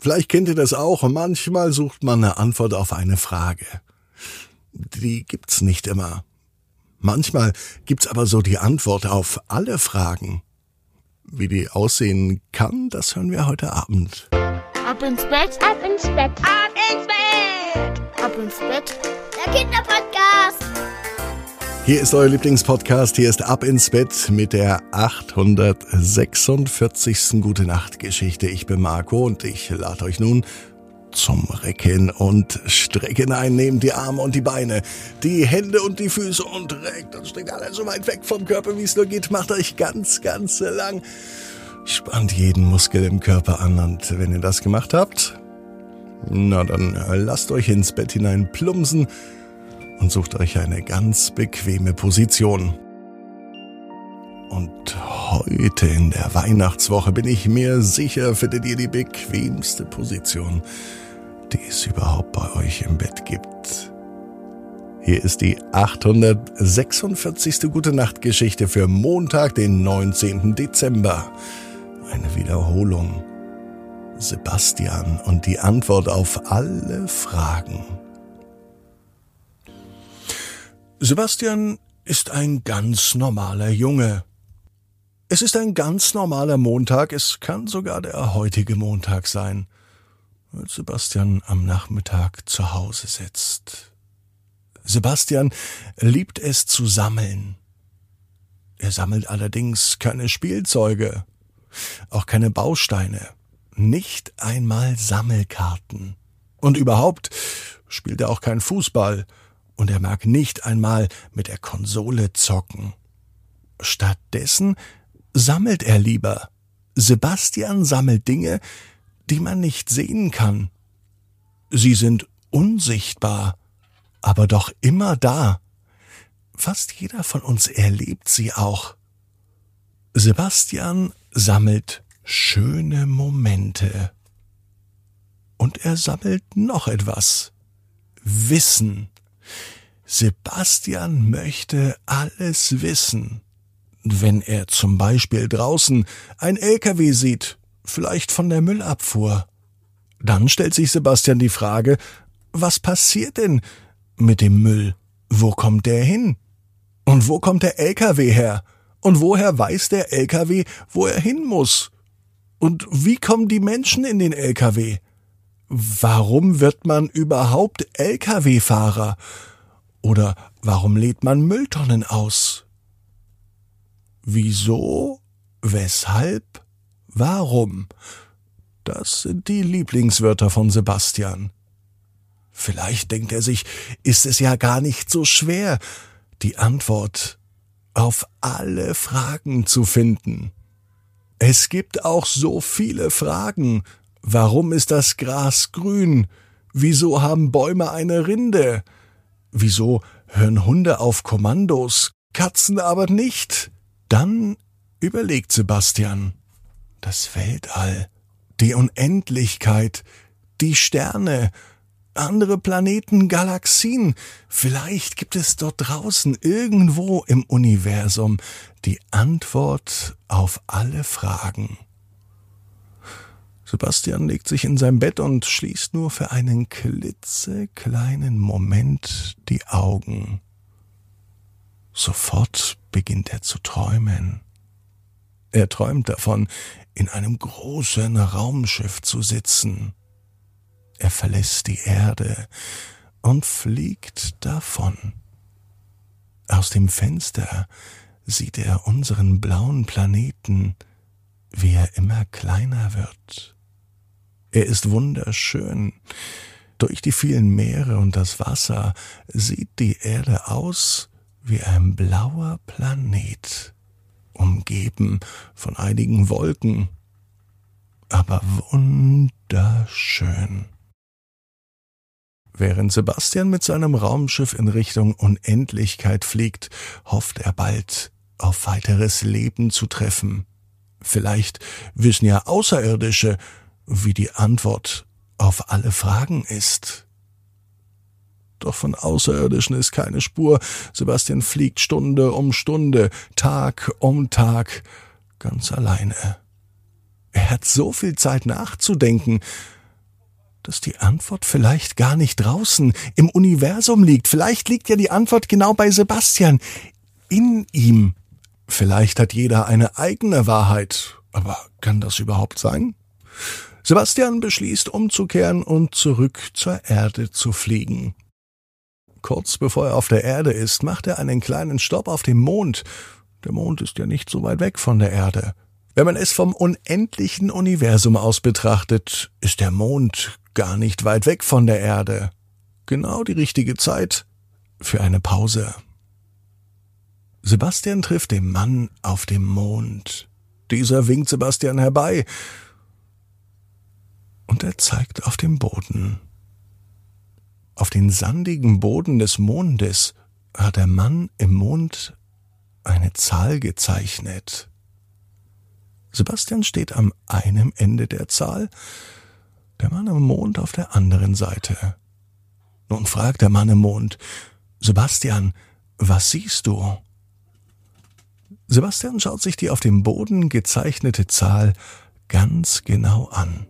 Vielleicht kennt ihr das auch. Manchmal sucht man eine Antwort auf eine Frage. Die gibt's nicht immer. Manchmal gibt's aber so die Antwort auf alle Fragen. Wie die aussehen kann, das hören wir heute Abend. Ab ins Bett, ab ins Bett, ab ins Bett, ab ins Bett. Der Kinderpodcast. Hier ist euer Lieblingspodcast. Hier ist Ab ins Bett mit der 846. Gute Nacht Geschichte. Ich bin Marco und ich lade euch nun zum Recken und Strecken ein. Nehmt die Arme und die Beine, die Hände und die Füße und reckt und streckt alles so weit weg vom Körper, wie es nur geht. Macht euch ganz, ganz lang. Spannt jeden Muskel im Körper an und wenn ihr das gemacht habt, na dann lasst euch ins Bett hinein plumpsen und sucht euch eine ganz bequeme Position. Und heute in der Weihnachtswoche bin ich mir sicher, findet ihr die bequemste Position, die es überhaupt bei euch im Bett gibt. Hier ist die 846. Gute Nacht Geschichte für Montag, den 19. Dezember. Eine Wiederholung. Sebastian und die Antwort auf alle Fragen. Sebastian ist ein ganz normaler Junge. Es ist ein ganz normaler Montag, es kann sogar der heutige Montag sein, als Sebastian am Nachmittag zu Hause sitzt. Sebastian liebt es zu sammeln. Er sammelt allerdings keine Spielzeuge, auch keine Bausteine, nicht einmal Sammelkarten. Und überhaupt spielt er auch kein Fußball, und er mag nicht einmal mit der Konsole zocken. Stattdessen sammelt er lieber. Sebastian sammelt Dinge, die man nicht sehen kann. Sie sind unsichtbar, aber doch immer da. Fast jeder von uns erlebt sie auch. Sebastian sammelt schöne Momente. Und er sammelt noch etwas. Wissen. Sebastian möchte alles wissen. Wenn er zum Beispiel draußen ein LKW sieht, vielleicht von der Müllabfuhr, dann stellt sich Sebastian die Frage, was passiert denn mit dem Müll? Wo kommt der hin? Und wo kommt der LKW her? Und woher weiß der LKW, wo er hin muss? Und wie kommen die Menschen in den LKW? Warum wird man überhaupt LKW-Fahrer? Oder warum lädt man Mülltonnen aus? Wieso? Weshalb? Warum? Das sind die Lieblingswörter von Sebastian. Vielleicht denkt er sich, ist es ja gar nicht so schwer, die Antwort auf alle Fragen zu finden. Es gibt auch so viele Fragen. Warum ist das Gras grün? Wieso haben Bäume eine Rinde? Wieso hören Hunde auf Kommandos, Katzen aber nicht? Dann überlegt Sebastian. Das Weltall, die Unendlichkeit, die Sterne, andere Planeten, Galaxien. Vielleicht gibt es dort draußen irgendwo im Universum die Antwort auf alle Fragen. Sebastian legt sich in sein Bett und schließt nur für einen klitzekleinen Moment die Augen. Sofort beginnt er zu träumen. Er träumt davon, in einem großen Raumschiff zu sitzen. Er verlässt die Erde und fliegt davon. Aus dem Fenster sieht er unseren blauen Planeten, wie er immer kleiner wird. Er ist wunderschön. Durch die vielen Meere und das Wasser sieht die Erde aus wie ein blauer Planet, umgeben von einigen Wolken, aber wunderschön. Während Sebastian mit seinem Raumschiff in Richtung Unendlichkeit fliegt, hofft er bald auf weiteres Leben zu treffen. Vielleicht wissen ja Außerirdische, wie die Antwort auf alle Fragen ist. Doch von Außerirdischen ist keine Spur. Sebastian fliegt Stunde um Stunde, Tag um Tag, ganz alleine. Er hat so viel Zeit nachzudenken, dass die Antwort vielleicht gar nicht draußen im Universum liegt. Vielleicht liegt ja die Antwort genau bei Sebastian, in ihm. Vielleicht hat jeder eine eigene Wahrheit. Aber kann das überhaupt sein? Sebastian beschließt umzukehren und zurück zur Erde zu fliegen. Kurz bevor er auf der Erde ist, macht er einen kleinen Stopp auf dem Mond. Der Mond ist ja nicht so weit weg von der Erde. Wenn man es vom unendlichen Universum aus betrachtet, ist der Mond gar nicht weit weg von der Erde. Genau die richtige Zeit für eine Pause. Sebastian trifft den Mann auf dem Mond. Dieser winkt Sebastian herbei und er zeigt auf den Boden. Auf den sandigen Boden des Mondes hat der Mann im Mond eine Zahl gezeichnet. Sebastian steht am einen Ende der Zahl, der Mann im Mond auf der anderen Seite. Nun fragt der Mann im Mond, Sebastian, was siehst du? Sebastian schaut sich die auf dem Boden gezeichnete Zahl ganz genau an.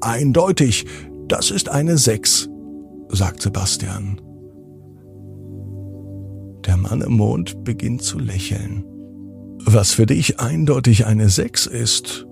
Eindeutig, das ist eine Sechs, sagt Sebastian. Der Mann im Mond beginnt zu lächeln. Was für dich eindeutig eine Sechs ist,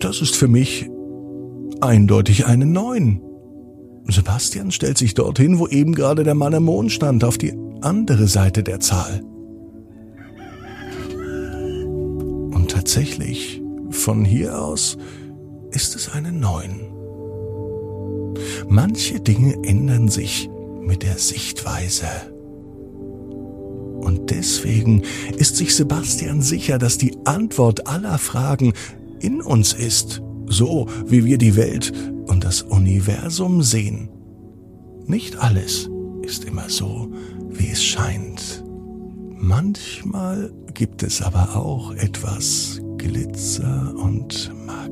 das ist für mich eindeutig eine Neun. Sebastian stellt sich dorthin, wo eben gerade der Mann im Mond stand, auf die andere Seite der Zahl. Und tatsächlich, von hier aus ist es eine Neun. Manche Dinge ändern sich mit der Sichtweise. Und deswegen ist sich Sebastian sicher, dass die Antwort aller Fragen in uns ist, so wie wir die Welt und das Universum sehen. Nicht alles ist immer so, wie es scheint. Manchmal gibt es aber auch etwas Glitzer und Magie.